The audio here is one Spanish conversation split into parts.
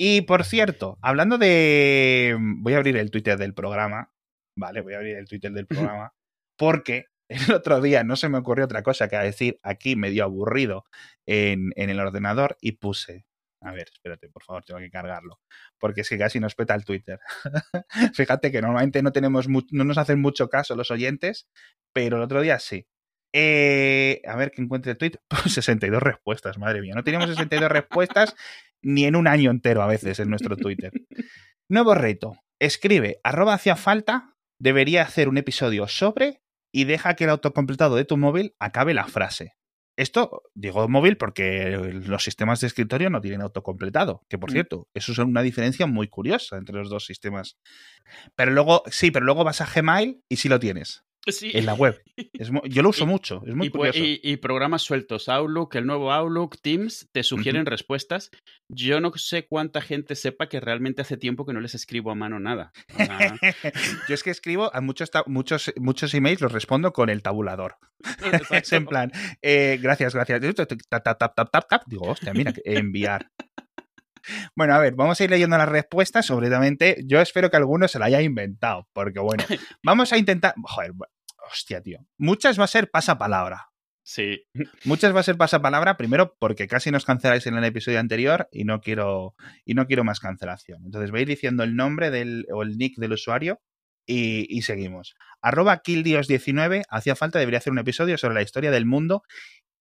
Y por cierto, hablando de. Voy a abrir el Twitter del programa. Vale, voy a abrir el Twitter del programa. Porque el otro día no se me ocurrió otra cosa que decir aquí medio aburrido en, en el ordenador y puse. A ver, espérate, por favor, tengo que cargarlo. Porque es que casi nos peta el Twitter. Fíjate que normalmente no tenemos no nos hacen mucho caso los oyentes, pero el otro día sí. Eh, a ver que encuentre el tweet. 62 respuestas, madre mía. No tenemos 62 respuestas ni en un año entero a veces en nuestro Twitter. Nuevo reto. Escribe, arroba hacia falta, debería hacer un episodio sobre y deja que el autocompletado de tu móvil acabe la frase. Esto digo móvil porque los sistemas de escritorio no tienen autocompletado, que por mm. cierto, eso es una diferencia muy curiosa entre los dos sistemas. Pero luego, sí, pero luego vas a Gmail y sí lo tienes. En la web. yo lo uso mucho, es muy y, curioso. Y, programas sueltos, Outlook, el nuevo Outlook, Teams, te sugieren respuestas. Yo no sé cuánta gente sepa que realmente hace tiempo que no les escribo a mano nada. yo es que escribo a muchos, muchos, muchos emails, los respondo con el tabulador. es en plan, eh, gracias, gracias. Digo, hostia, mira, enviar. Bueno, a ver, vamos a ir leyendo las respuestas. Sobredamente, yo espero que alguno se la haya inventado, porque bueno, vamos a intentar. Joder, hostia, tío. Muchas va a ser pasapalabra. Sí. Muchas va a ser pasapalabra, primero porque casi nos canceláis en el episodio anterior y no quiero, y no quiero más cancelación. Entonces vais diciendo el nombre del, o el nick del usuario y, y seguimos. Arroba KillDios19, hacía falta, debería hacer un episodio sobre la historia del mundo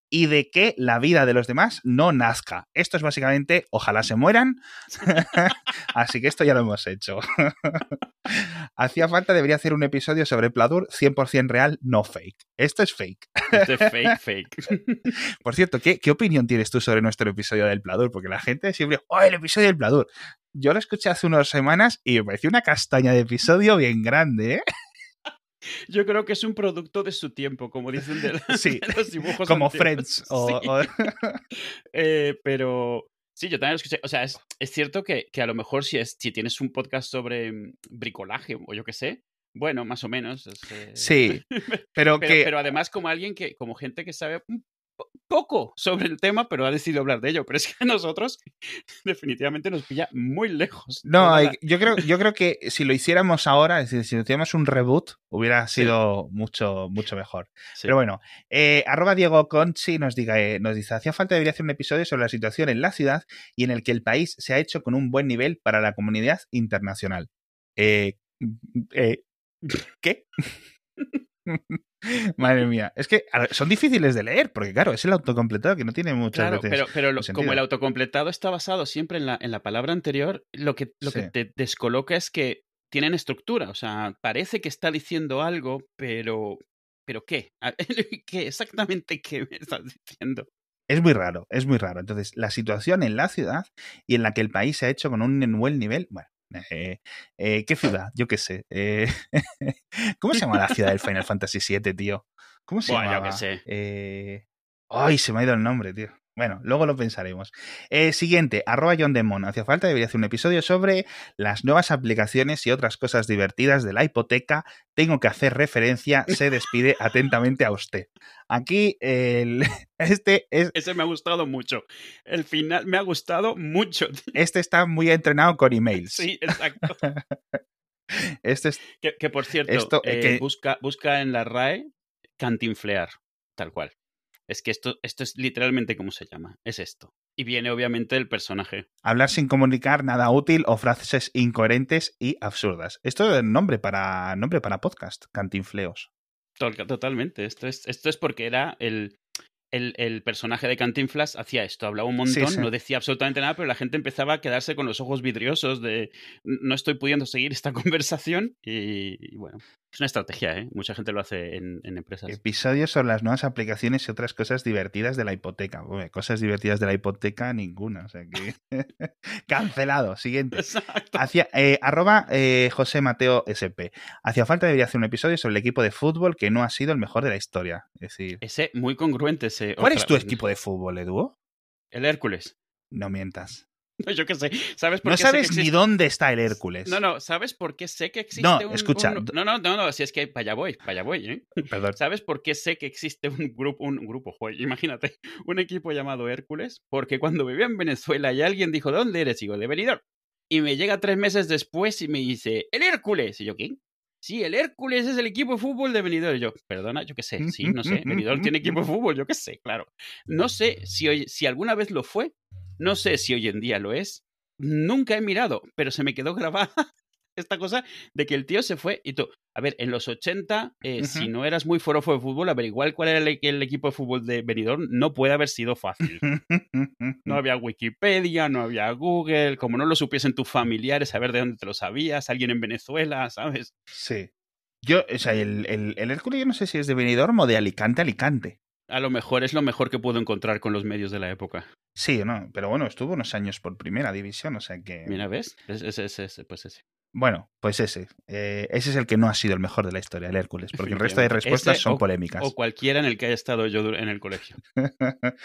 y de que la vida de los demás no nazca. Esto es básicamente, ojalá se mueran. Así que esto ya lo hemos hecho. Hacía falta, debería hacer un episodio sobre Pladur 100% real, no fake. Esto es fake. Esto es fake, fake. Por cierto, ¿qué, ¿qué, opinión tienes tú sobre nuestro episodio del Pladur? Porque la gente siempre, ¡oh, el episodio del Pladur! Yo lo escuché hace unas semanas y me pareció una castaña de episodio bien grande, ¿eh? Yo creo que es un producto de su tiempo, como dicen de, los dibujos. Como Friends. Eh, pero sí, yo también lo escuché. O sea, es, cierto que, a lo mejor si, es, si tienes un podcast sobre mm, bricolaje o yo qué sé, bueno, más o menos. Eh, sí, pero, que... pero además como alguien que, como gente que sabe poco sobre el tema, pero ha decidido hablar de ello. Pero es que a nosotros definitivamente nos pilla muy lejos. No, yo creo, yo creo que si lo hiciéramos ahora, es decir, si hiciéramos un reboot, hubiera sido mucho, mucho mejor. Pero bueno, eh, arroba Diego Conchi nos, diga, eh, nos dice, hacía falta debería hacer un episodio sobre la situación en la ciudad y en el que el país se ha hecho con un buen nivel para la comunidad internacional. Eh, eh ¿Qué? Madre mía. Es que son difíciles de leer, porque claro, es el autocompletado que no tiene muchas claro, Pero, pero como el autocompletado está basado siempre en la, en la palabra anterior, lo que, lo que te descoloca es que tienen estructura. O sea, parece que está diciendo algo, pero. ¿Pero qué? ¿Qué? ¿Exactamente qué me estás diciendo? Es muy raro, es muy raro. Entonces, la situación en la ciudad y en la que el país se ha hecho con un buen nivel, bueno, eh, eh, ¿Qué ciudad? Yo qué sé. Eh, ¿Cómo se llama la ciudad del Final Fantasy VII, tío? ¿Cómo se llama? Yo qué sé. Ay, se me ha ido el nombre, tío. Bueno, luego lo pensaremos. Eh, siguiente, arroba John Demon. Hacía falta, debería hacer un episodio sobre las nuevas aplicaciones y otras cosas divertidas de la hipoteca. Tengo que hacer referencia, se despide atentamente a usted. Aquí, el, este es... Ese me ha gustado mucho. El final me ha gustado mucho. Este está muy entrenado con emails. Sí, exacto. este es... que, por cierto, eh, Busca, busca en la RAE cantinflear, tal cual. Es que esto, esto es literalmente como se llama. Es esto. Y viene obviamente del personaje. Hablar sin comunicar nada útil o frases incoherentes y absurdas. Esto es nombre para, nombre para podcast, cantinfleos. Totalmente. Esto es, esto es porque era el, el, personaje de Cantinflas hacía esto, hablaba un montón, no decía absolutamente nada, pero la gente empezaba a quedarse con los ojos vidriosos de no estoy pudiendo seguir esta conversación y, bueno, es una estrategia, ¿eh? Mucha gente lo hace en, empresas. Episodios sobre las nuevas aplicaciones y otras cosas divertidas de la hipoteca. cosas divertidas de la hipoteca, ninguna. O sea que... Cancelado. Siguiente. Hacia, eh, arroba eh, José Mateo SP. Hacía falta debería hacer un episodio sobre el equipo de fútbol que no ha sido el mejor de la historia. Es decir... Ese muy congruente ¿Cuál es tu equipo de fútbol, Edu? El Hércules. No mientas. No, yo qué sé. ¿Sabes por no qué sabes sé que ni existe... dónde está el Hércules. No, no, ¿sabes por qué sé que existe No, un, escucha. un- No, no, no, no, si es que para allá voy, para allá voy, ¿eh? Perdón. ¿Sabes por qué sé que existe un grupo, un grupo, imagínate, un equipo llamado Hércules? Porque cuando vivía en Venezuela y alguien dijo, ¿de dónde eres? Y digo, de Benidorm. Y me llega tres meses después y me dice, ¡el Hércules! Y yo, ¿qué? Sí, el Hércules es el equipo de fútbol de Benidorm. Yo, perdona, yo qué sé, sí, no sé, Benidorm tiene equipo de fútbol, yo qué sé, claro. No sé si, hoy, si alguna vez lo fue, no sé si hoy en día lo es, nunca he mirado, pero se me quedó grabada esta cosa de que el tío se fue y tú, a ver, en los 80, eh, si no eras muy forofo de fútbol, averiguar cuál era el, el equipo de fútbol de Benidorm no puede haber sido fácil. No había Wikipedia, no había Google, como no lo supiesen tus familiares, saber de dónde te lo sabías, alguien en Venezuela, ¿sabes? Sí. Yo, o sea, el, el, el Hércules yo no sé si es de Benidorm o de Alicante, Alicante. A lo mejor es lo mejor que puedo encontrar con los medios de la época. Sí, no, pero bueno, estuvo unos años por primera división, o sea que. Mira, ¿ves? Ese, ese, pues ese. Bueno, pues ese. Eh, ese es el que no ha sido el mejor de la historia, el Hércules, porque el resto de respuestas Ese son o- polémicas. O cualquiera en el que haya estado yo en el colegio.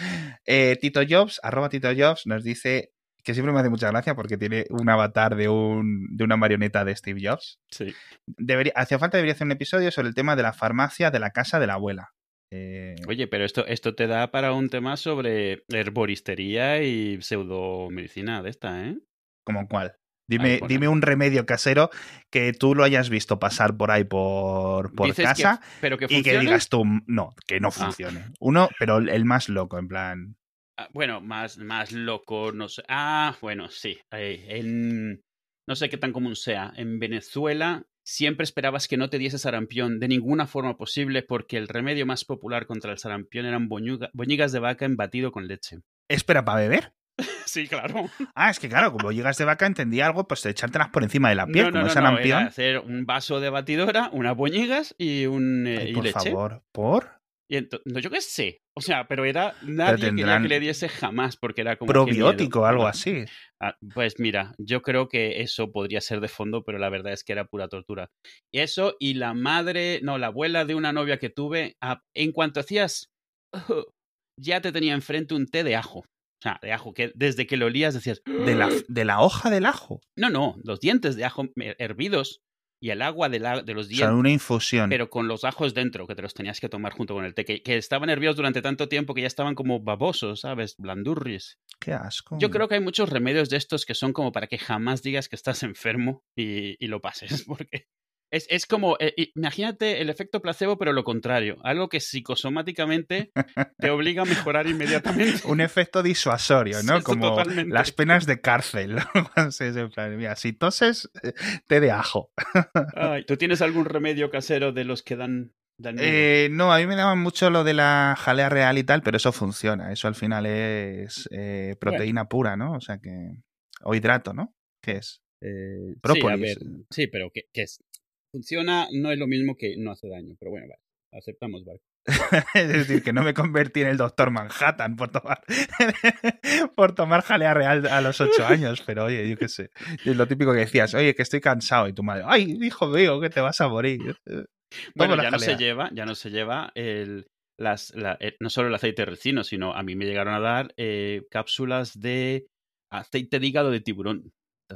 Eh, Tito Jobs, arroba Tito Jobs, nos dice que siempre me hace mucha gracia porque tiene un avatar de, un, de una marioneta de Steve Jobs. Sí. Debería, hacía falta debería hacer un episodio sobre el tema de la farmacia de la casa de la abuela. Eh, Oye, pero esto, esto te da para un tema sobre herboristería y pseudomedicina de esta, ¿eh? ¿Como cuál? Dime, Ay, dime un remedio casero que tú lo hayas visto pasar por ahí por, por Dices que- casa pero que y que digas tú, no, que no funcione. Uno, pero el más loco, en plan. Ah, bueno, más, más loco, no sé. Ah, bueno, sí. eh, en, no sé qué tan común sea. En Venezuela siempre esperabas que no te diese sarampión de ninguna forma posible porque el remedio más popular contra el sarampión eran boñuga- boñigas de vaca en batido con leche. ¿Espera para beber? Sí, claro. Ah, es que claro, como llegas de vaca entendía algo, pues echártelas por encima de la piel, no, no, como no, es no, era hacer un vaso de batidora, unas boñigas y un eh, Ay, y por leche. favor, ¿por? Y ento- no, yo qué sé. O sea, pero era nadie quería que le diese jamás porque era como Probiótico miedo. algo así. Ah, pues mira, yo creo que eso podría ser de fondo, pero la verdad es que era pura tortura. Eso y la madre, no, la abuela de una novia que tuve, ah, en cuanto hacías, ya te tenía enfrente un té de ajo. O sea, de ajo, que desde que lo olías decías, De la, de la hoja del ajo. no, no, los dientes de ajo eh, hervidos y el agua de, la- de los O dientes. sea, una infusión. Pero con los ajos dentro, que te los tenías que tomar junto con el té, que, que estaban hervidos durante tanto tiempo que ya estaban como babosos, ¿sabes? Blandurris. Qué asco. Yo creo que hay muchos remedios de estos que son como para que jamás digas que estás enfermo y, y lo pases, porque es, es como, eh, imagínate el efecto placebo, pero lo contrario, algo que psicosomáticamente te obliga a mejorar inmediatamente. Un efecto disuasorio, ¿no? Sí, Como totalmente. las penas de cárcel. mira, si toses, eh, té de ajo. Ay, ¿Tú tienes algún remedio casero de los que dan? Eh, no, a mí me daba mucho lo de la jalea real y tal, pero eso funciona. Eso al final es eh, proteína pura, ¿no? O sea que. O hidrato, ¿no? ¿Qué es? Eh, sí, a própolis. ver, sí, pero ¿qué, qué es? Funciona, no es lo mismo que no hace daño, pero bueno, vale, aceptamos, vale. es decir, que no me convertí en el doctor Manhattan por tomar, por tomar jalea real a los ocho años, pero oye, yo qué sé. Es lo típico que decías, oye, que estoy cansado, y tu madre, ay, hijo mío, que te vas a morir. Bueno, ya no se lleva, ya no se lleva el, las, la- eh, no solo el aceite de ricino, sino a mí me llegaron a dar eh, cápsulas de aceite de hígado de tiburón,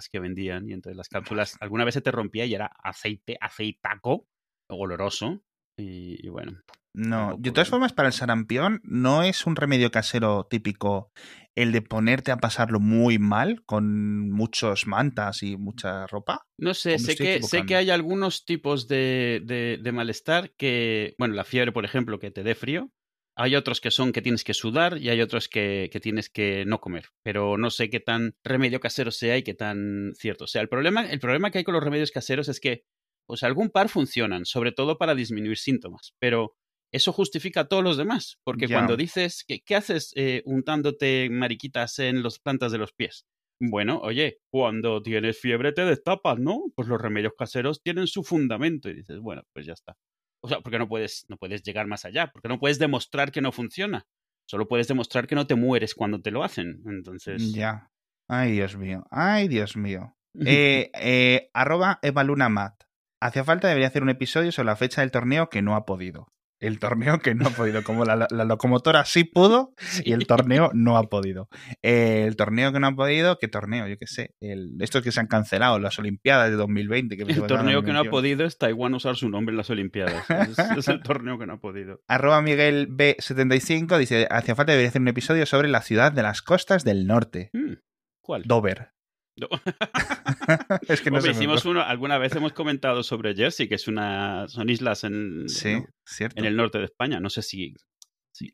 que vendían, y entonces las cápsulas alguna vez se te rompía y era aceite, aceitaco, oloroso, y, y bueno. No, de todas formas, para el sarampión no es un remedio casero típico el de ponerte a pasarlo muy mal con muchos mantas y mucha ropa. No sé, ¿O me sé que, sé que hay algunos tipos de, de- de malestar que, bueno, la fiebre, por ejemplo, que te dé frío. Hay otros que son que tienes que sudar y hay otros que, que tienes que no comer. Pero no sé qué tan remedio casero sea y qué tan cierto sea. El problema, el problema que hay con los remedios caseros es que, pues algún par funcionan, sobre todo para disminuir síntomas. Pero eso justifica a todos los demás. Porque cuando dices, que, ¿qué haces eh, untándote mariquitas en las plantas de los pies? Bueno, oye, cuando tienes fiebre te destapas, ¿no? Pues los remedios caseros tienen su fundamento y dices, bueno, pues ya está. O sea, porque no puedes, no puedes llegar más allá, porque no puedes demostrar que no funciona. Solo puedes demostrar que no te mueres cuando te lo hacen. Entonces. Ya. Ay, Dios mío. Ay, Dios mío. Eh, eh, arroba evalunamat. Hacía falta, debería hacer un episodio sobre la fecha del torneo que no ha podido. El torneo que no ha podido. Como la, locomotora sí pudo y el torneo no ha podido. el torneo que no ha podido, ¿qué torneo? Yo qué sé. El, estos que se han cancelado, las Olimpiadas de 2020. Que el torneo que no ha podido es Taiwán usar su nombre en las Olimpiadas. es, el torneo que no ha podido. Arroba Miguel B75 dice: Hacía falta debería hacer un episodio sobre la ciudad de las costas del norte. Mm, ¿Cuál? Dover. es que no hicimos uno, alguna vez hemos comentado sobre Jersey, que es una, son islas en, en el norte de España. No sé si.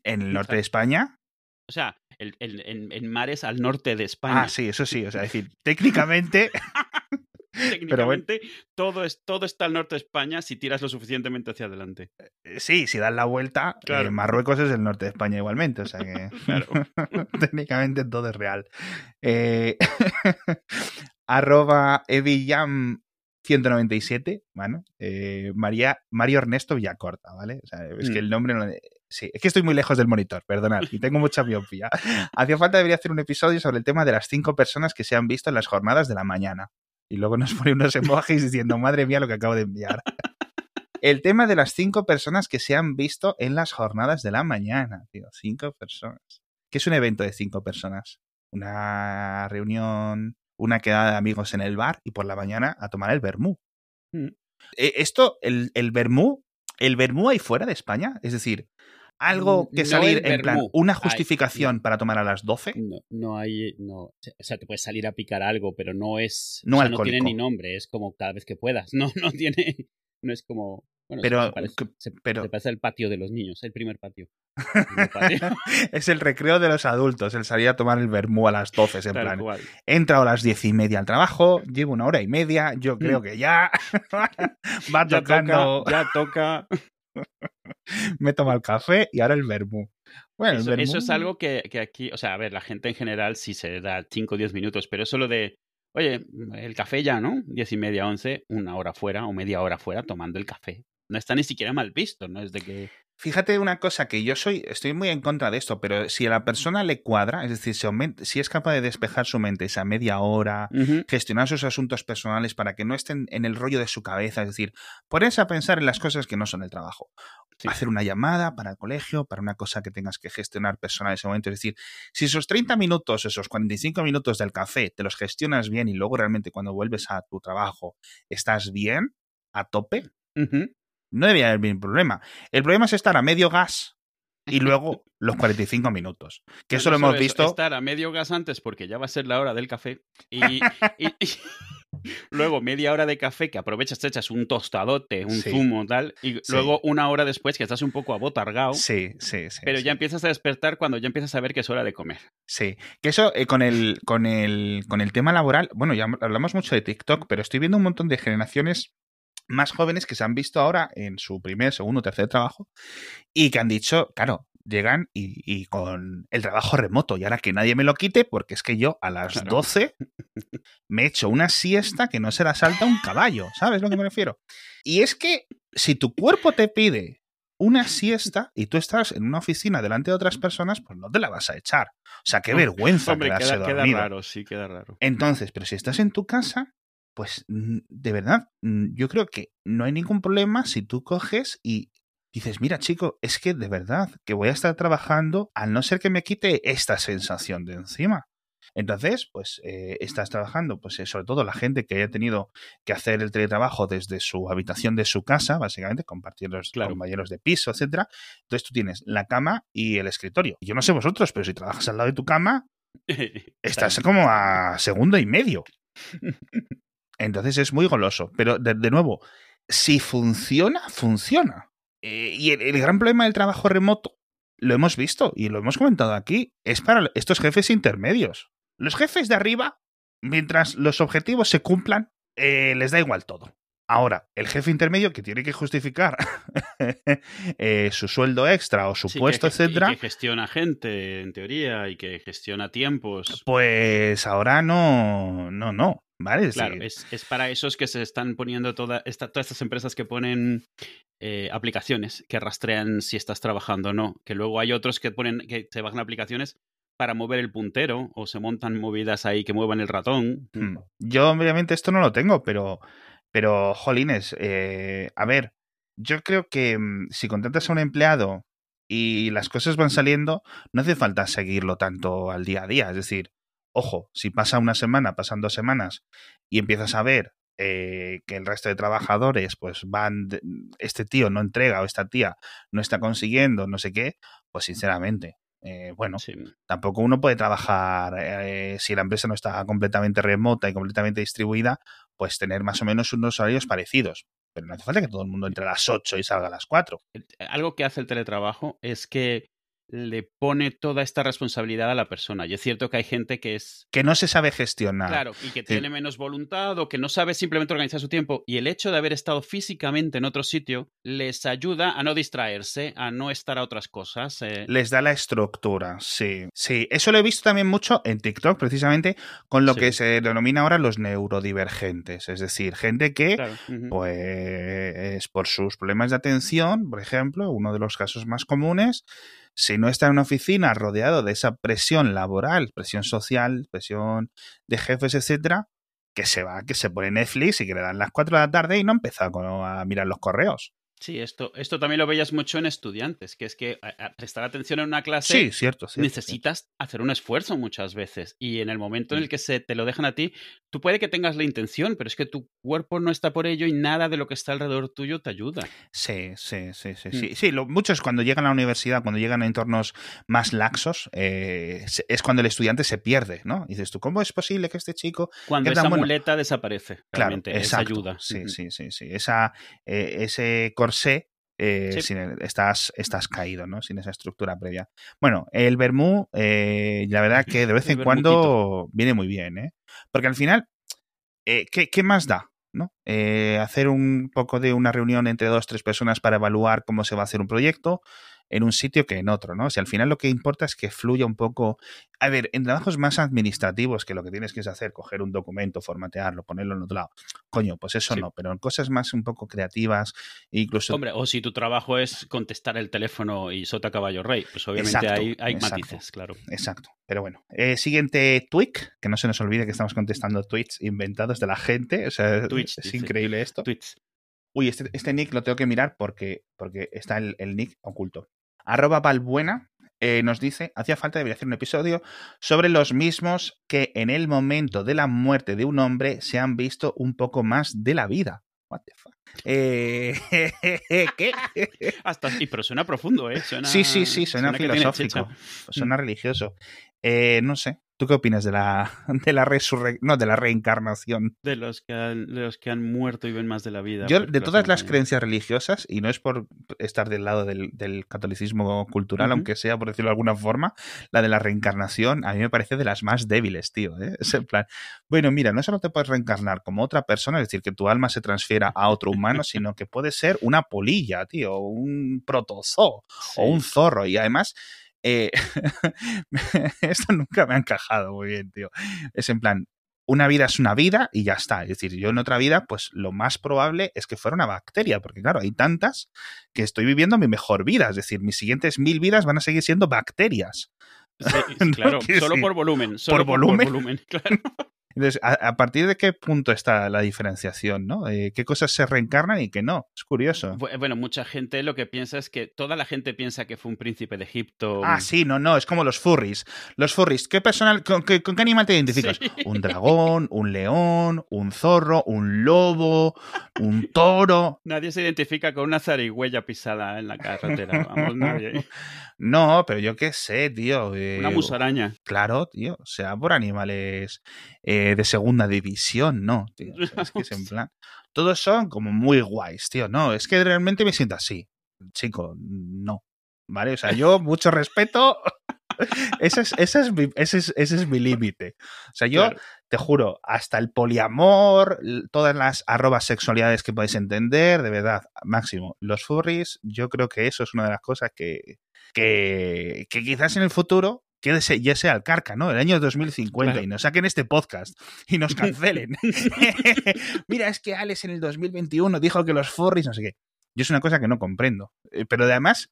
¿En el norte de España? O sea, en, mares al norte de España. Ah, sí, eso sí. O sea, decir, técnicamente. Técnicamente, todo, es, todo está al norte de España si tiras lo suficientemente hacia adelante. Eh, sí, si das la vuelta, eh, Marruecos es el norte de España igualmente. O sea que técnicamente todo es real. Eh, arroba Evillam 197, bueno, María, Mario Ernesto Villacorta, ¿vale? O sea, es que mm. el nombre no... Sí, es que estoy muy lejos del monitor, perdonad, y tengo mucha miopía. Hacía falta, debería hacer un episodio sobre el tema de las cinco personas que se han visto en las jornadas de la mañana y luego nos pone unos emojis diciendo, madre mía, lo que acabo de enviar. El tema de las cinco personas que se han visto en las jornadas de la mañana, tío, cinco personas. ¿Qué es un evento de cinco personas? Una reunión, una quedada de amigos en el bar y por la mañana a tomar el vermú. Mm. Eh, esto, el, el vermú, el vermú hay fuera de España, es decir, algo que salir en plan, una justificación para tomar a las 12? No, no hay, no, o sea, te puedes salir a picar algo, pero no es, no, o no tiene ni nombre, es como cada vez que puedas, no, no tiene, no es como, bueno, pero, se, parece, pero... parece el patio de los niños, el primer patio. es el recreo de los adultos, el salir a tomar el vermú a las 12, en plan. Entra a las diez y media al trabajo, llevo una hora y media, yo creo mm. que ya va tocando. ya toca. me toma el café y ahora el vermú. Bueno, eso, eso es algo que, que, aquí, o sea, a ver, la gente en general sí se da 5 o 10 minutos, pero eso lo de, oye, el café ya, ¿no? 10 y media, 11, una hora fuera o media hora fuera tomando el café. No está ni siquiera mal visto, ¿no? Es de que Fíjate una cosa que yo soy, estoy muy en contra de esto, pero si a la persona le cuadra, es decir, si, es capaz de despejar su mente esa media hora, gestionar sus asuntos personales para que no estén en el rollo de su cabeza, es decir, ponerse a pensar en las cosas que no son el trabajo. Hacer una llamada para el colegio, para una cosa que tengas que gestionar personal en ese momento. Es decir, si esos 30 minutos, esos 45 minutos del café te los gestionas bien y luego realmente cuando vuelves a tu trabajo estás bien, a tope, no debía haber ningún problema. El problema es estar a medio gas y luego los 45 minutos. Que eso lo hemos visto. Estar a medio gas antes porque ya va a ser la hora del café. Y, luego media hora de café que aprovechas, te echas un tostadote, un zumo, tal. Y luego una hora después que estás un poco abotargado. Sí, sí, sí. Pero ya empiezas a despertar cuando ya empiezas a ver que es hora de comer. Sí. Que eso eh, con, el, con, el, con el tema laboral, bueno, ya hablamos mucho de TikTok, pero estoy viendo un montón de generaciones más jóvenes que se han visto ahora en su primer, segundo, tercer trabajo y que han dicho, claro, llegan y, con el trabajo remoto y ahora que nadie me lo quite porque es que yo a las 12 me echo una siesta que no se la salta un caballo, ¿sabes lo que me refiero? Y es que si tu cuerpo te pide una siesta y tú estás en una oficina delante de otras personas, pues no te la vas a echar. O sea, qué vergüenza Hombre, queda, queda raro, sí, queda raro. Entonces, pero si estás en tu casa, pues de verdad, yo creo que no hay ningún problema si tú coges y dices, mira chico, es que de verdad que voy a estar trabajando al no ser que me quite esta sensación de encima. Entonces, pues eh, estás trabajando, pues eh, sobre todo la gente que haya tenido que hacer el teletrabajo desde su habitación de su casa, básicamente, compartir los compañeros de piso, etcétera. Entonces tú tienes la cama y el escritorio. Yo no sé vosotros, pero si trabajas al lado de tu cama, estás como a segundo y medio. Entonces es muy goloso. Pero de, nuevo, si funciona, funciona. Eh, y el, gran problema del trabajo remoto, lo hemos visto y lo hemos comentado aquí, es para estos jefes intermedios. Los jefes de arriba, mientras los objetivos se cumplan, eh, les da igual todo. Ahora, el jefe intermedio que tiene que justificar eh, su sueldo extra o su puesto, etcétera. que gestiona gente, en teoría, y que gestiona tiempos. Pues ahora no, no, no. ¿Vale? Claro, es, para esos que se están poniendo toda esta, todas estas empresas que ponen eh, aplicaciones que rastrean si estás trabajando o no. Que luego hay otros que ponen, que se bajan aplicaciones para mover el puntero o se montan movidas ahí que muevan el ratón. Hmm. Yo obviamente esto no lo tengo, pero pero, jolines, eh, a ver, yo creo que mm, si contratas a un empleado y las cosas van saliendo, no hace falta seguirlo tanto al día a día. Es decir, ojo, si pasa una semana, pasan dos semanas y empiezas a ver eh, que el resto de trabajadores pues van, este tío no entrega o esta tía no está consiguiendo no sé qué, pues sinceramente, eh, bueno, tampoco uno puede trabajar eh, si la empresa no está completamente remota y completamente distribuida, pues tener más o menos unos horarios parecidos. Pero no hace falta que todo el mundo entre a las 8 y salga a las 4. Algo que hace el teletrabajo es que le pone toda esta responsabilidad a la persona. Y es cierto que hay gente que es... Que no se sabe gestionar. Claro, y que tiene menos voluntad o que no sabe simplemente organizar su tiempo. Y el hecho de haber estado físicamente en otro sitio les ayuda a no distraerse, a no estar a otras cosas. Eh. Les da la estructura, sí. Sí, eso lo he visto también mucho en TikTok, precisamente con lo que se denomina ahora los neurodivergentes. Es decir, gente que, pues, por sus problemas de atención, por ejemplo, uno de los casos más comunes, si no está en una oficina rodeado de esa presión laboral, presión social, presión de jefes, etcétera, que se va, que se pone Netflix y que le dan las 4 de la tarde y no empieza a mirar los correos. Sí, esto, esto también lo veías mucho en estudiantes, que es que prestar atención en una clase cierto, necesitas hacer un esfuerzo muchas veces. Y en el momento en el que se te lo dejan a ti, tú puede que tengas la intención, pero es que tu cuerpo no está por ello y nada de lo que está alrededor tuyo te ayuda. Sí, sí, sí, sí. Sí, mm. sí lo, muchos cuando llegan a la universidad, cuando llegan a entornos más laxos, eh, es cuando el estudiante se pierde, ¿no? Y dices tú, ¿cómo es posible que este chico... Cuando esa muleta desaparece, realmente, claro, esa ayuda. Sí, sí, sí, sí. Esa, eh, ese sé, eh, estás, estás caído, ¿no? Sin esa estructura previa. Bueno, el Bermú, eh, la verdad que de vez en cuando viene muy bien, ¿eh? Porque al final, eh, ¿qué, más da? ¿no? hacer un poco de una reunión entre dos, tres personas para evaluar cómo se va a hacer un proyecto, en un sitio que en otro, ¿no? O sea, al final lo que importa es que fluya un poco. A ver, en trabajos más administrativos que lo que tienes que hacer, coger un documento, formatearlo, ponerlo en otro lado. Coño, pues eso no, pero en cosas más un poco creativas, incluso. Hombre, o si tu trabajo es contestar el teléfono y sota caballo rey, pues obviamente hay, hay matices, claro. Exacto. Pero bueno, eh, siguiente tweet, que no se nos olvide que estamos contestando tweets inventados de la gente. O sea, es increíble esto. Tweets. Uy, este, este, nick lo tengo que mirar porque, porque está el, nick oculto. Arroba Valbuena eh, nos dice, hacía falta, debería hacer un episodio sobre los mismos que en el momento de la muerte de un hombre se han visto un poco más de la vida. What the fuck? Eh, ¿Qué? Hasta, sí, pero suena profundo, ¿eh? sí, sí, sí, suena, filosófico, suena mm. religioso. Eh, no sé, ¿Tú qué opinas de la, de la resurrección? No, de la reencarnación. De los, que han, los que han muerto y ven más de la vida. Yo, de todas las creencias religiosas, y no es por estar del lado del, catolicismo cultural, aunque sea por decirlo de alguna forma, la de la reencarnación a mí me parece de las más débiles, tío. ¿eh? Es en plan, bueno, mira, no solo te puedes reencarnar como otra persona, es decir, que tu alma se transfiera a otro humano, sino que puede ser una polilla, tío, o un protozoo, o un zorro. Y además eh, esto nunca me ha encajado muy bien, tío. Es en plan, una vida es una vida y ya está. Es decir, yo en otra vida, pues lo más probable es que fuera una bacteria, porque claro, hay tantas que estoy viviendo mi mejor vida. Es decir, mis siguientes mil vidas van a seguir siendo bacterias. claro, solo por volumen. Solo por, volumen. Por volumen claro. Entonces, ¿a, partir de qué punto está la diferenciación? ¿no? Eh, ¿Qué cosas se reencarnan y qué no? Es curioso. Bueno, mucha gente lo que piensa es que toda la gente piensa que fue un príncipe de Egipto. Ah, sí, no, no, es como los furries. Los furries, ¿qué personal, con, qué, animal te identificas? Un dragón, un león, un zorro, un lobo, un toro. Nadie se identifica con una zarigüeya pisada en la carretera. Vamos, nadie. No, pero yo qué sé, tío. una eh, musaraña. Claro, tío. O sea, por animales eh, de segunda división, no, tío. es que es en plan. Todos son como muy guays, tío. No, es que realmente me siento así. Chico, no. ¿Vale? O sea, yo, mucho respeto. ese, es, ese, es mi, ese, es, ese es mi límite. O sea, yo te juro, hasta el poliamor, todas las arrobas sexualidades que podéis entender, de verdad, máximo. Los furries, yo creo que eso es una de las cosas que, que, que quizás en el futuro quédese, ya sea el carca, ¿no? El año 2050 y nos saquen este podcast y nos cancelen. Mira, es que Alex en el 2021 dijo que los furries, no sé qué. Yo es una cosa que no comprendo. Eh, pero además,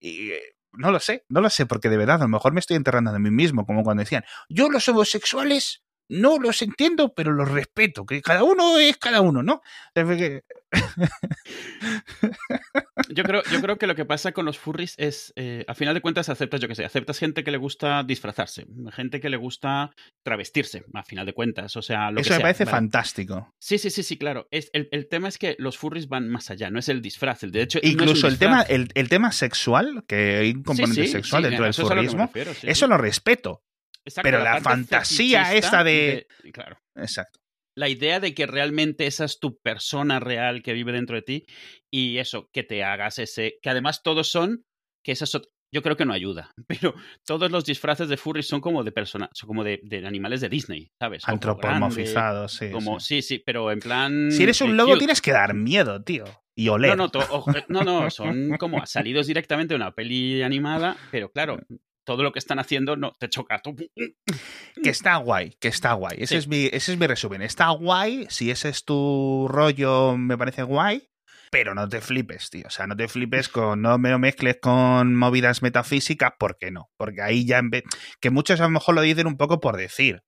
y, eh, no lo sé, no lo sé, porque de verdad, a lo mejor me estoy enterrando de mí mismo, como cuando decían, yo los homosexuales no los entiendo, pero los respeto, que cada uno es cada uno, ¿no? yo, creo, yo creo que lo que pasa con los furries es, eh, a final de cuentas, aceptas, yo que sé, aceptas gente que le gusta disfrazarse, gente que le gusta travestirse, a final de cuentas, o sea, lo Eso me parece fantástico. Sí, sí, sí, sí, claro. Es, el, el, tema es que los furries van más allá, no es el disfraz, el de hecho... Incluso el, tema, el, el, tema sexual, que hay un componente sexual dentro del furrismo, eso lo respeto. Pero la, fantasía esta de... Claro. Exacto la idea de que realmente esa es tu persona real que vive dentro de ti y eso, que te hagas ese, que además todos son, que esas yo creo que no ayuda, pero todos los disfraces de furry son como de personas, son como de, animales de Disney, ¿sabes? Antropomorfizados, sí, como, sí. sí. pero en plan... Si eres un lobo tienes que dar miedo, tío. Y oler. No, no, no, no, son como salidos directamente de una peli animada, pero claro, todo lo que están haciendo no te choca. Que está guay, que está guay. Ese, es mi, ese es mi resumen. Está guay, si ese es tu rollo, me parece guay, pero no te flipes, tío. O sea, no te flipes con, no me lo mezcles con movidas metafísicas, ¿por qué no? Porque ahí ya, en vez, que muchos a lo mejor lo dicen un poco por decir.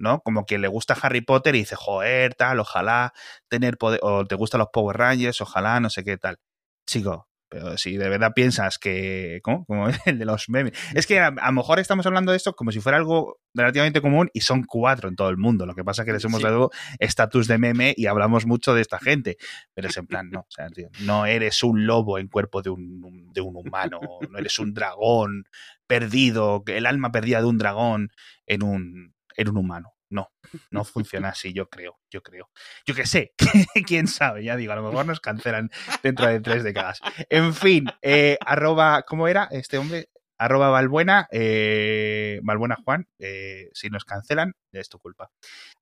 ¿No? Como que le gusta Harry Potter y dice, joder, tal, ojalá tener poder, o te gustan los Power Rangers, ojalá, no sé qué tal. Chico, pero si de verdad piensas que. ¿Cómo? Como el de los memes. Es que a, lo mejor estamos hablando de esto como si fuera algo relativamente común y son cuatro en todo el mundo. Lo que pasa es que les hemos dado estatus de meme y hablamos mucho de esta gente. Pero es en plan, no. O sea, no eres un lobo en cuerpo de un, de un humano. No eres un dragón perdido, el alma perdida de un dragón en un, en un humano. No, no funciona así, yo creo, yo creo. Yo que sé, quién sabe, ya digo, a lo mejor nos cancelan dentro de tres décadas. En fin, eh, arroba, ¿cómo era este hombre? Arroba Valbuena, eh, Valbuena Juan, eh, si nos cancelan, es tu culpa.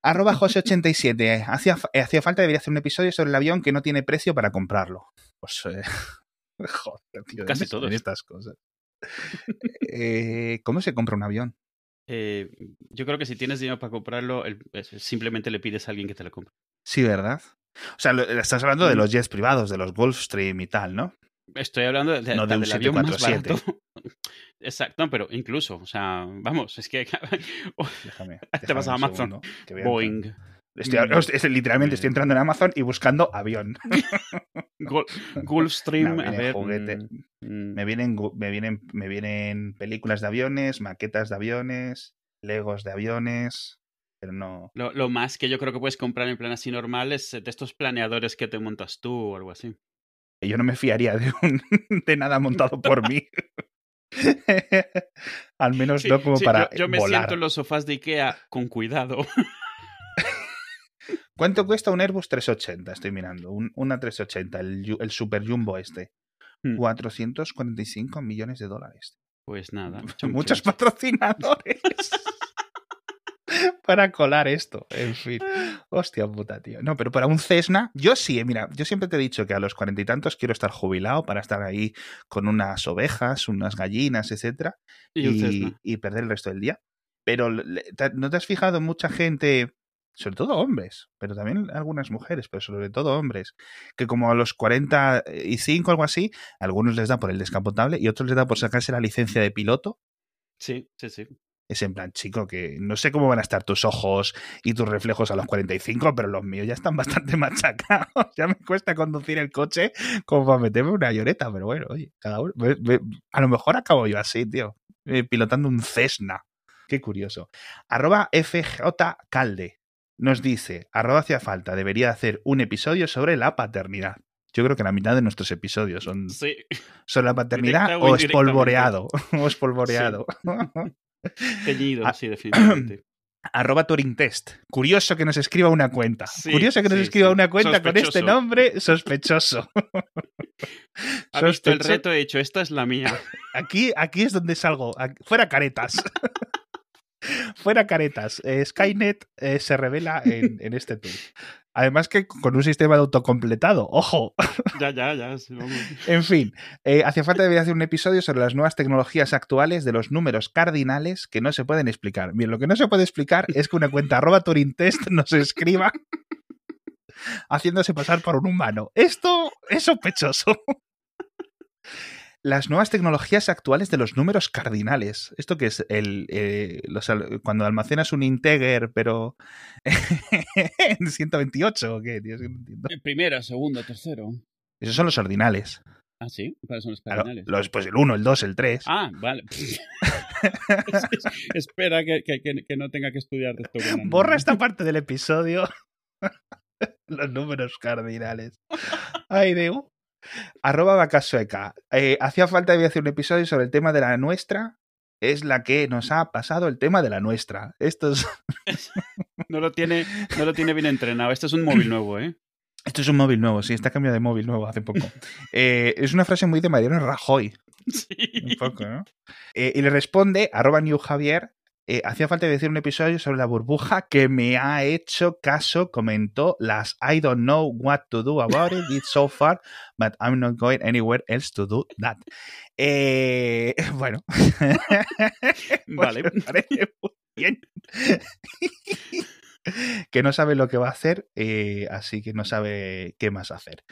Arroba José87, hacía, hacía falta, debería hacer un episodio sobre el avión que no tiene precio para comprarlo. Pues, joder, tío, Casi todos. estas cosas. ¿Cómo se compra un avión? Eh, yo creo que si tienes dinero para comprarlo, simplemente le pides a alguien que te lo compre. Sí, ¿verdad? O sea, estás hablando de mm. los jets privados, de los Gulfstream y tal, ¿no? Estoy hablando de, no de un del avión más barato. Exacto, pero incluso, o sea, vamos, es que déjame, te vas a Amazon, Boeing. Estoy, literalmente estoy entrando en Amazon y buscando avión. Gulfstream, a ver. Juguete. Mm, mm. Me, vienen, me, vienen, me vienen películas de aviones, maquetas de aviones, legos de aviones, pero no. Lo, lo, más que yo creo que puedes comprar en plan así normal es de estos planeadores que te montas tú o algo así. Yo no me fiaría de, un, de nada montado por mí. Al menos no como para. Yo, yo me siento en los sofás de Ikea con cuidado. ¿Cuánto cuesta un Airbus 380? Estoy mirando. Un, una 380, el, el Super Jumbo este. 445 hmm. millones de dólares. Pues nada. Muchos patrocinadores. para colar esto. En fin. Hostia puta, tío. No, pero para un Cessna, yo sí, mira, yo siempre te he dicho que a los cuarenta y tantos quiero estar jubilado para estar ahí con unas ovejas, unas gallinas, etcétera, y, y perder el resto del día. Pero ¿no te has fijado mucha gente sobre todo hombres, pero también algunas mujeres, pero sobre todo hombres, que como a los 45 o algo así, algunos les da por el descapotable y otros les da por sacarse la licencia de piloto. Sí, sí, sí. Es en plan, chico, que no sé cómo van a estar tus ojos y tus reflejos a los 45, pero los míos ya están bastante machacados. ya me cuesta conducir el coche como para meterme una lloreta, pero bueno, oye, cada uno. a lo mejor acabo yo así, tío, eh, pilotando un Cessna. Qué curioso. Arroba FJ Calde nos dice, arroba hacia falta, debería hacer un episodio sobre la paternidad. Yo creo que la mitad de nuestros episodios son sobre la paternidad o espolvoreado. o espolvoreado. Teñido, ah, sí, definitivamente. Arroba Turing Test. Curioso que nos escriba una cuenta. Curioso que nos escriba una cuenta con este nombre sospechoso. Ha visto el reto he hecho, esta es la mía. Aquí, aquí es donde salgo. Fuera caretas. Fuera caretas. Eh, Skynet eh, se revela en, este tour. Además que con un sistema de autocompletado, ojo. Ya, ya, ya. en fin, eh, hacía falta debería hacer un episodio sobre las nuevas tecnologías actuales de los números cardinales que no se pueden explicar. Bien, lo que no se puede explicar es que una cuenta arroba Turing Test nos escriba haciéndose pasar por un humano. Esto es sospechoso. Las nuevas tecnologías actuales de los números cardinales. ¿Esto que es? El, eh, cuando almacenas un integer, pero en 128 o qué? Primero, segundo, tercero. Esos son los ordinales. Ah, sí, ¿cuáles son los cardinales? los, pues el 1, el 2, el 3. Ah, vale. Espera que, que, no tenga que estudiar esto. Borra esta parte del episodio. los números cardinales. Ay, Dios. Arroba vaca eh, hacía falta de hacer un episodio sobre el tema de la nuestra. Es la que nos ha pasado el tema de la nuestra. Esto es... no, lo tiene, no lo tiene bien entrenado. Esto es un móvil nuevo, ¿eh? Esto es un móvil nuevo, sí, está cambiado de móvil nuevo hace poco. Eh, es una frase muy de Mariano Rajoy. Sí. Un poco, ¿no? Eh, y le responde, arroba New Javier, eh, hacía falta decir un episodio sobre la burbuja que me ha hecho caso, comentó las I don't know what to do about it, it's so far, but I'm not going anywhere else to do that. Eh, bueno. Vale. bien. que no sabe lo que va a hacer, eh, así que no sabe qué más hacer.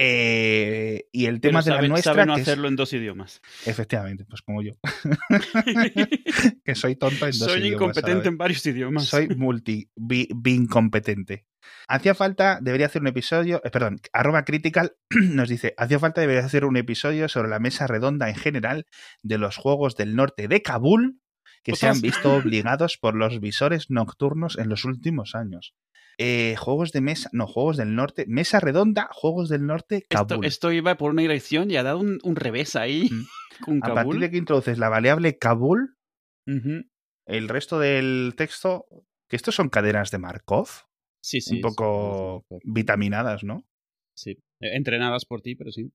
Eh, y el tema de la nuestra. Sabe no hacerlo en dos idiomas. Efectivamente, pues como yo. que soy tonto en dos idiomas. Soy incompetente en varios idiomas. Soy multi, bi, incompetente. Hacía falta, debería hacer un episodio, eh, perdón, arroba critical nos dice, hacía falta, debería hacer un episodio sobre la mesa redonda en general de los juegos del norte de Kabul que se han visto obligados por los visores nocturnos en los últimos años. Eh, juegos de mesa, no, juegos del norte, mesa redonda, juegos del norte, Kabul. Esto, iba por una dirección y ha dado un, revés ahí. Mm. A partir de que introduces la variable Kabul, el resto del texto, que estos son cadenas de Markov. Sí, sí. Un poco vitaminadas, ¿no? Sí, e, entrenadas por ti, pero sí.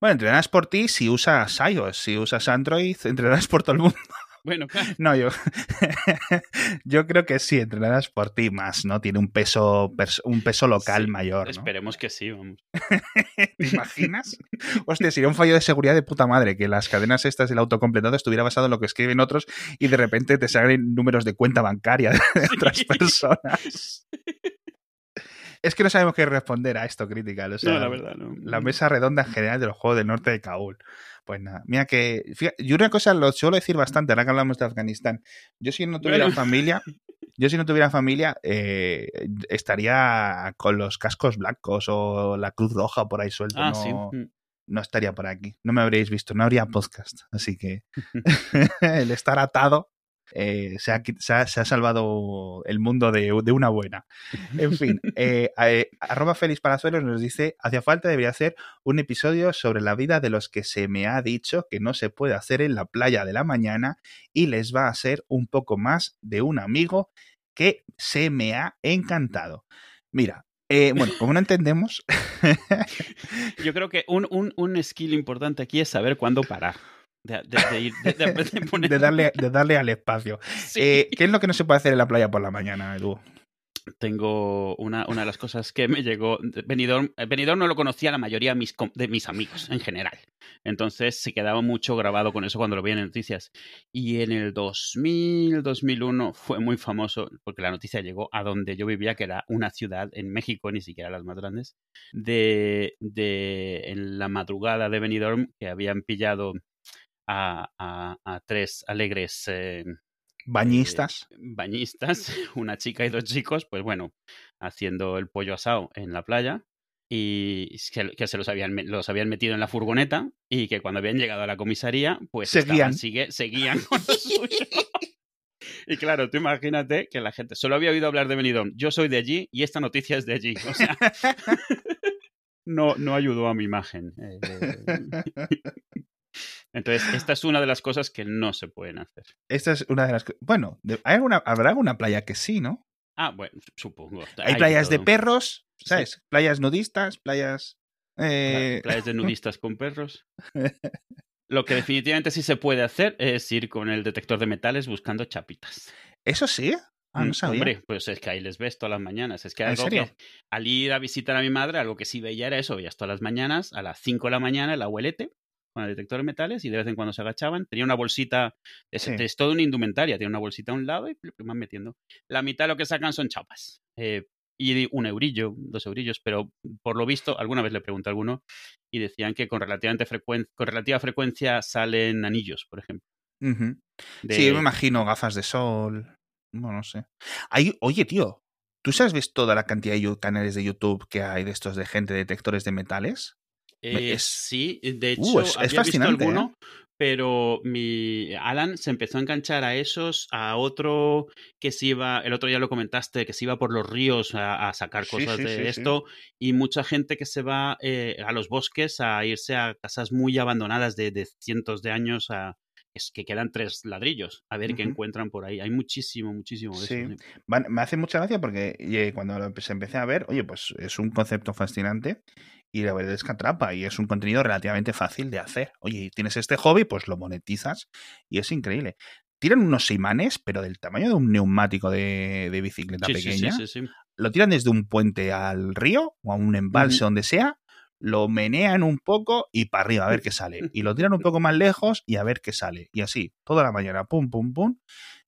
Bueno, entrenadas por ti si usas iOS, si usas Android, entrenadas por todo el mundo. Bueno, claro. No, yo, yo creo que sí, entrenadas por ti más, ¿no? Tiene un peso, un peso local mayor. ¿no? Esperemos que sí, vamos. ¿Te imaginas? Hostia, sería un fallo de seguridad de puta madre que las cadenas estas del autocompletado estuviera basado en lo que escriben otros y de repente te salen números de cuenta bancaria de otras personas. Es que no sabemos qué responder a esto, crítica. O no, la verdad, no. La mesa redonda en general de los juegos del norte de Kabul. Pues nada, mira que. y una cosa lo suelo decir bastante, ahora que hablamos de Afganistán. Yo, si no tuviera familia, yo, si no tuviera familia, eh, estaría con los cascos blancos o la Cruz Roja por ahí suelto. Ah, no, sí. No estaría por aquí. No me habréis visto, no habría podcast. Así que el estar atado eh, se, ha, salvado el mundo de, una buena. En fin, eh, eh, arroba Félix Palazuelos nos dice, hacia falta debería hacer un episodio sobre la vida de los que se me ha dicho que no se puede hacer en la playa de la mañana y les va a ser un poco más de un amigo que se me ha encantado. Mira, bueno, como no entendemos. Yo creo que un, un, un skill importante aquí es saber cuándo parar. De, darle, de darle al espacio. Eh, ¿Qué es lo que no se puede hacer en la playa por la mañana, Edu? Tengo una, una de las cosas que me llegó. Benidorm, Benidorm no lo conocía la mayoría de mis, de mis amigos en general. Entonces se quedaba mucho grabado con eso cuando lo veía en noticias. Y en el 2000, 2001 fue muy famoso porque la noticia llegó a donde yo vivía, que era una ciudad en México, ni siquiera las más grandes, de, de en la madrugada de Benidorm que habían pillado a, tres alegres eh, bañistas. Eh, bañistas, una chica y dos chicos, pues bueno, haciendo el pollo asado en la playa y que, se los habían, los habían metido en la furgoneta y que cuando habían llegado a la comisaría, pues seguían, seguían con lo suyo. Y claro, tú imagínate que la gente solo había oído hablar de Benidorm. Yo soy de allí y esta noticia es de allí. O sea, no, no ayudó a mi imagen. Eh, entonces, esta es una de las cosas que no se pueden hacer. Esta es una de las Bueno, ¿hay alguna, habrá alguna playa que sí, ¿no? Ah, bueno, supongo. Hay, playas de, perros, ¿sabes? Playas nudistas, playas. Eh, playas de nudistas con perros. Lo que definitivamente sí se puede hacer es ir con el detector de metales buscando chapitas. ¿Eso sí? Ah, no mm, sabía. Hombre, pues es que ahí les ves todas las mañanas. Es que algo que al ir a visitar a mi madre, algo que sí veía era eso, veías todas las mañanas, a las 5 de la mañana, el abuelete con el detector de metales y de vez en cuando se agachaban. Tenía una bolsita, es, es toda una indumentaria, tiene una bolsita a un lado y van metiendo. La mitad de lo que sacan son chapas. Eh, y un eurillo, dos eurillos, pero por lo visto, alguna vez le pregunté a alguno y decían que con, relativamente con relativa frecuencia salen anillos, por ejemplo. Sí, me imagino gafas de sol. No, no sé. Hay, oye, tío, ¿tú sabes toda la cantidad de canales de YouTube que hay de estos de gente detectores de metales? Eh, sí, de uh, hecho, había visto alguno, ¿eh? pero mi Alan se empezó a enganchar a esos, a otro que se iba, el otro ya lo comentaste, que se iba por los ríos a, sacar cosas de esto, y mucha gente que se va eh, a los bosques a irse a casas muy abandonadas de, cientos de años a, es que quedan tres ladrillos, a ver qué encuentran por ahí. Hay muchísimo, muchísimo de eso. me hace mucha gracia porque cuando se empecé a ver, oye, pues es un concepto fascinante y la verdad es que atrapa y es un contenido relativamente fácil de hacer. Oye, tienes este hobby, pues lo monetizas y es increíble. Tiran unos imanes, pero del tamaño de un neumático de, bicicleta pequeña. lo tiran desde un puente al río o a un embalse, donde sea, lo menean un poco y para arriba a ver qué sale. Y lo tiran un poco más lejos y a ver qué sale. Y así, toda la mañana, pum, pum, pum.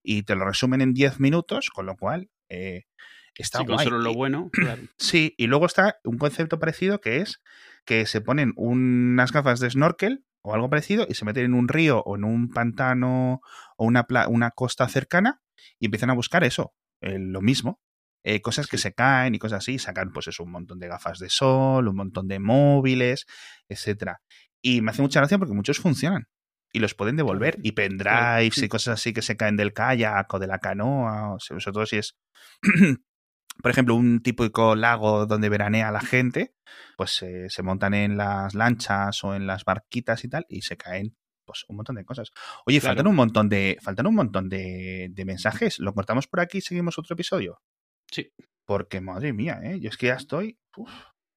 Y te lo resumen en 10 minutos, con lo cual eh, Está sí, solo lo bueno, Sí, y luego está un concepto parecido que es que se ponen unas gafas de snorkel o algo parecido y se meten en un río o en un pantano o una, una costa cercana y empiezan a buscar eso, eh, lo mismo. Eh, cosas que se caen y cosas así, sacan pues eso, un montón de gafas de sol, un montón de móviles, etcétera. Y me hace mucha gracia porque muchos funcionan y los pueden devolver. Y pendrives y cosas así que se caen del kayak o de la canoa, o sobre todo si es por ejemplo, un típico lago donde veranea la gente, pues eh, se montan en las lanchas o en las barquitas y tal y se caen pues un montón de cosas. Oye, faltan un montón de faltan un montón de, de, mensajes. ¿Lo cortamos por aquí y seguimos otro episodio? Sí. Porque madre mía, ¿eh? Yo es que ya estoy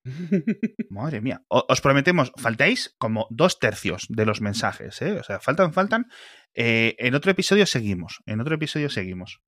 Madre mía. os prometemos, faltáis como dos tercios de los mensajes, ¿eh? O sea, faltan, faltan. Eh, en otro episodio seguimos. En otro episodio seguimos.